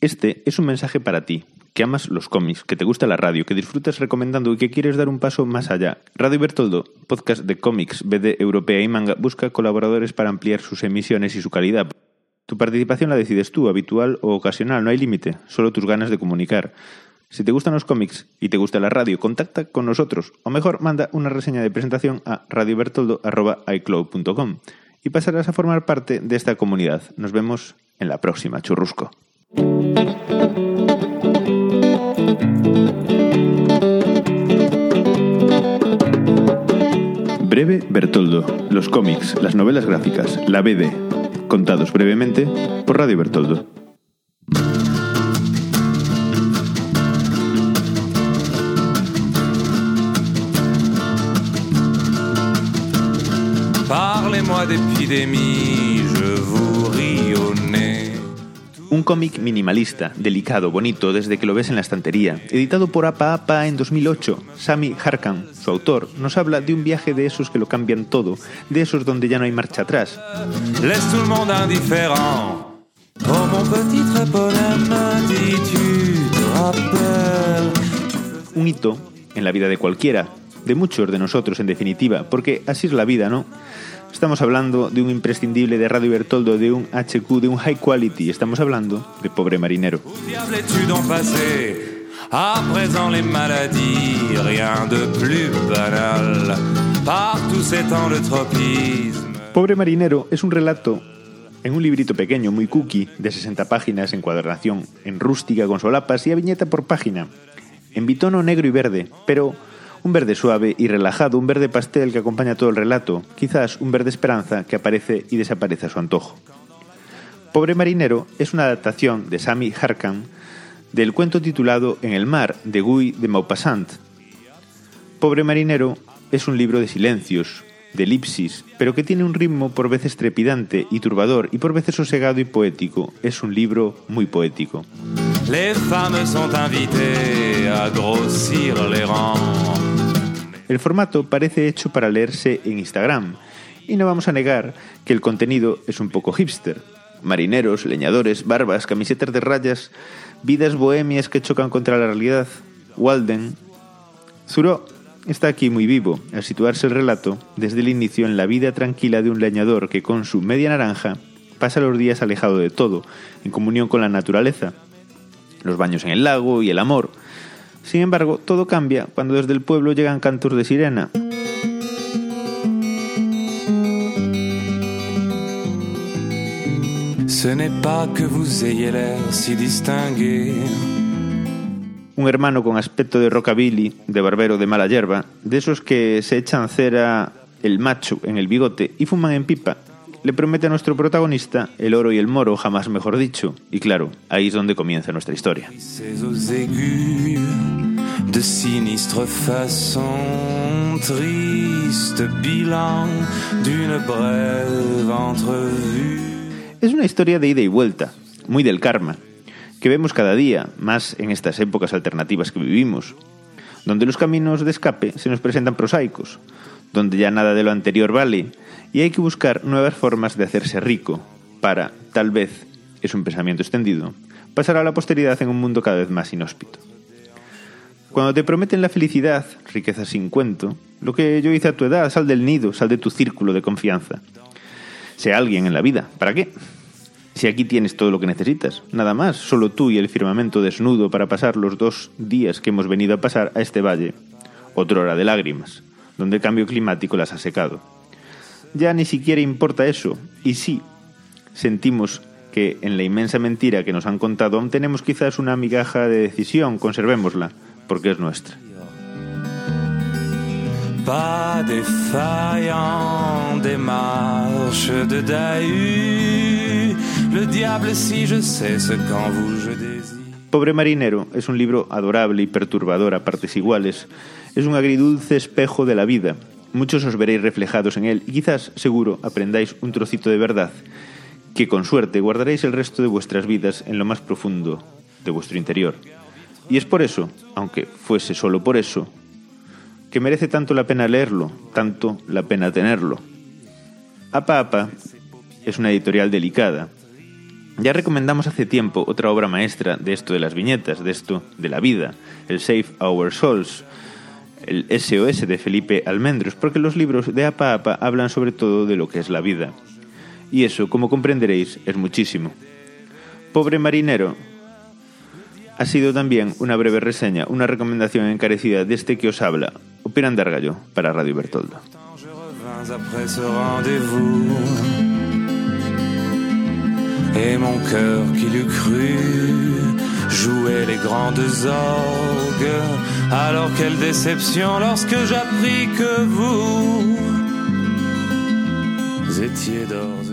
Este es un mensaje para ti, que amas los cómics, que te gusta la radio, que disfrutas recomendando y que quieres dar un paso más allá. Radio Bertoldo, podcast de cómics, BD europea y manga, busca colaboradores para ampliar sus emisiones y su calidad. Tu participación la decides tú, habitual o ocasional, no hay límite, solo tus ganas de comunicar. Si te gustan los cómics y te gusta la radio, contacta con nosotros o mejor manda una reseña de presentación a radiobertoldo.icloud.com y pasarás a formar parte de esta comunidad. Nos vemos en la próxima, churrusco. Breve Bertoldo, los cómics, las novelas gráficas, la BD, contados brevemente por Radio Bertoldo. Parlez-moi d'épidémie, je vous ris. Un cómic minimalista, delicado, bonito, desde que lo ves en la estantería. Editado por Apa Apa en 2008, Sami Harkan, su autor, nos habla de un viaje de esos que lo cambian todo, de esos donde ya no hay marcha atrás. Un hito en la vida de cualquiera, de muchos de nosotros en definitiva, porque así es la vida, ¿no? Estamos hablando de un imprescindible de Radio Bertoldo, de un HQ, de un high quality. Estamos hablando de Pobre Marinero. À présent les maladies, rien de plus banal. Partout s'étend le tropisme. Pobre Marinero es un relato en un librito pequeño, muy cookie, de 60 páginas, encuadernación en rústica con solapas y a viñeta por página, en bitono negro y verde, pero un verde suave y relajado, un verde pastel que acompaña todo el relato, quizás un verde esperanza que aparece y desaparece a su antojo. Pobre Marinero es una adaptación de Sami Harkan del cuento titulado En el mar de Guy de Maupassant. Pobre Marinero es un libro de silencios, de elipsis, pero que tiene un ritmo por veces trepidante y turbador y por veces sosegado y poético. Es un libro muy poético. Les femmes sont invitées les. El formato parece hecho para leerse en Instagram, y no vamos a negar que el contenido es un poco hipster. Marineros, leñadores, barbas, camisetas de rayas, vidas bohemias que chocan contra la realidad. Walden. Zuro está aquí muy vivo, al situarse el relato desde el inicio en la vida tranquila de un leñador que con su media naranja pasa los días alejado de todo, en comunión con la naturaleza. Los baños en el lago y el amor, sin embargo, todo cambia cuando desde el pueblo llegan cantos de sirena. Ce n'est pas que vous ayez l'air si distingué. Un hermano con aspecto de rockabilly, de barbero de mala hierba, de esos que se echan cera el macho en el bigote y fuman en pipa, le promete a nuestro protagonista el oro y el moro, jamás mejor dicho. Y claro, ahí es donde comienza nuestra historia. de sinistre façon, triste bilan d'une brève entrevue. Es una historia de ida y vuelta, muy del karma, que vemos cada día, más en estas épocas alternativas que vivimos, donde los caminos de escape se nos presentan prosaicos, donde ya nada de lo anterior vale y hay que buscar nuevas formas de hacerse rico para, tal vez, es un pensamiento extendido, pasar a la posteridad en un mundo cada vez más inhóspito. Cuando te prometen la felicidad, riqueza sin cuento, lo que yo hice a tu edad, sal del nido, sal de tu círculo de confianza. Sea alguien en la vida, ¿para qué? Si aquí tienes todo lo que necesitas, nada más, solo tú y el firmamento desnudo para pasar los dos días que hemos venido a pasar a este valle, otra hora de lágrimas, donde el cambio climático las ha secado. Ya ni siquiera importa eso, y sí, sentimos que en la inmensa mentira que nos han contado aún tenemos quizás una migaja de decisión, conservémosla porque es nuestra. Pobre Marinero es un libro adorable y perturbador a partes iguales. Es un agridulce espejo de la vida. Muchos os veréis reflejados en él y quizás, seguro, aprendáis un trocito de verdad que con suerte guardaréis el resto de vuestras vidas en lo más profundo de vuestro interior. Y es por eso, aunque fuese solo por eso, que merece tanto la pena leerlo, tanto la pena tenerlo. Apa Apa es una editorial delicada, Ya recomendamos hace tiempo otra obra maestra de esto de las viñetas, de esto de la vida, el Save Our Souls, el SOS de Felipe Almendros, porque los libros de Apa Apa hablan sobre todo de lo que es la vida. Y eso, como comprenderéis, es muchísimo. Pobre marinero ha sido también una breve reseña, una recomendación encarecida de este que os habla, Operando Gallo, para Radio Bertoldo. Jouait les grandes orgues. Alors quelle déception lorsque j'appris que vous étiez d'ores